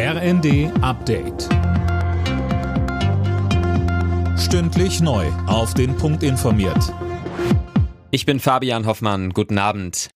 RND Update. Stündlich neu. Auf den Punkt informiert. Ich bin Fabian Hoffmann. Guten Abend.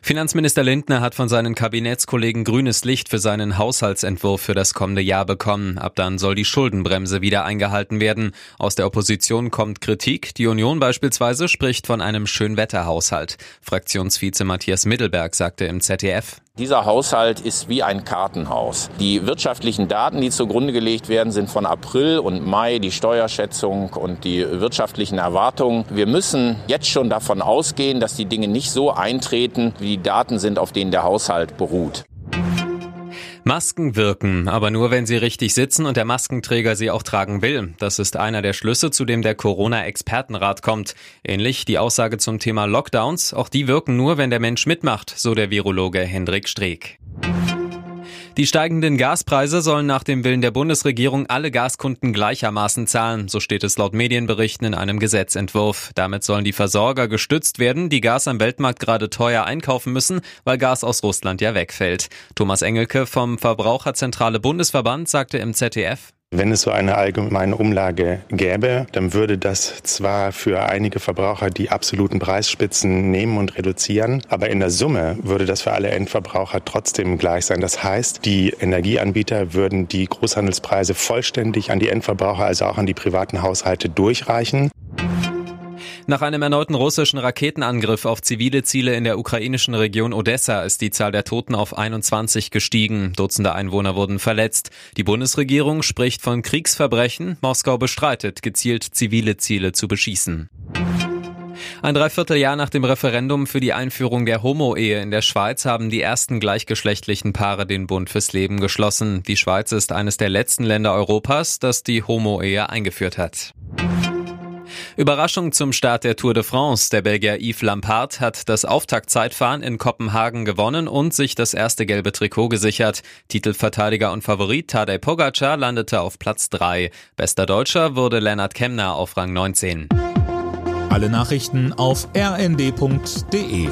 Finanzminister Lindner hat von seinen Kabinettskollegen grünes Licht für seinen Haushaltsentwurf für das kommende Jahr bekommen. Ab dann soll die Schuldenbremse wieder eingehalten werden. Aus der Opposition kommt Kritik. Die Union beispielsweise spricht von einem Schönwetterhaushalt. Fraktionsvize Matthias Mittelberg sagte im ZDF. Dieser Haushalt ist wie ein Kartenhaus. Die wirtschaftlichen Daten, die zugrunde gelegt werden, sind von April und Mai, die Steuerschätzung und die wirtschaftlichen Erwartungen. Wir müssen jetzt schon davon ausgehen, dass die Dinge nicht so eintreten, wie die Daten sind, auf denen der Haushalt beruht. Masken wirken, aber nur wenn sie richtig sitzen und der Maskenträger sie auch tragen will. Das ist einer der Schlüsse, zu dem der Corona-Expertenrat kommt. Ähnlich die Aussage zum Thema Lockdowns. Auch die wirken nur, wenn der Mensch mitmacht, so der Virologe Hendrik Streeck. Die steigenden Gaspreise sollen nach dem Willen der Bundesregierung alle Gaskunden gleichermaßen zahlen, so steht es laut Medienberichten in einem Gesetzentwurf. Damit sollen die Versorger gestützt werden, die Gas am Weltmarkt gerade teuer einkaufen müssen, weil Gas aus Russland ja wegfällt. Thomas Engelke vom Verbraucherzentrale Bundesverband sagte im ZDF, wenn es so eine allgemeine Umlage gäbe, dann würde das zwar für einige Verbraucher die absoluten Preisspitzen nehmen und reduzieren, aber in der Summe würde das für alle Endverbraucher trotzdem gleich sein. Das heißt, die Energieanbieter würden die Großhandelspreise vollständig an die Endverbraucher, also auch an die privaten Haushalte durchreichen. Nach einem erneuten russischen Raketenangriff auf zivile Ziele in der ukrainischen Region Odessa ist die Zahl der Toten auf 21 gestiegen. Dutzende Einwohner wurden verletzt. Die Bundesregierung spricht von Kriegsverbrechen. Moskau bestreitet, gezielt zivile Ziele zu beschießen. Ein Dreivierteljahr nach dem Referendum für die Einführung der Homo-Ehe in der Schweiz haben die ersten gleichgeschlechtlichen Paare den Bund fürs Leben geschlossen. Die Schweiz ist eines der letzten Länder Europas, das die Homo-Ehe eingeführt hat. Überraschung zum Start der Tour de France. Der Belgier Yves Lampard hat das Auftaktzeitfahren in Kopenhagen gewonnen und sich das erste gelbe Trikot gesichert. Titelverteidiger und Favorit Tadej Pogacar landete auf Platz 3. Bester Deutscher wurde Lennart Kemner auf Rang 19. Alle Nachrichten auf rnd.de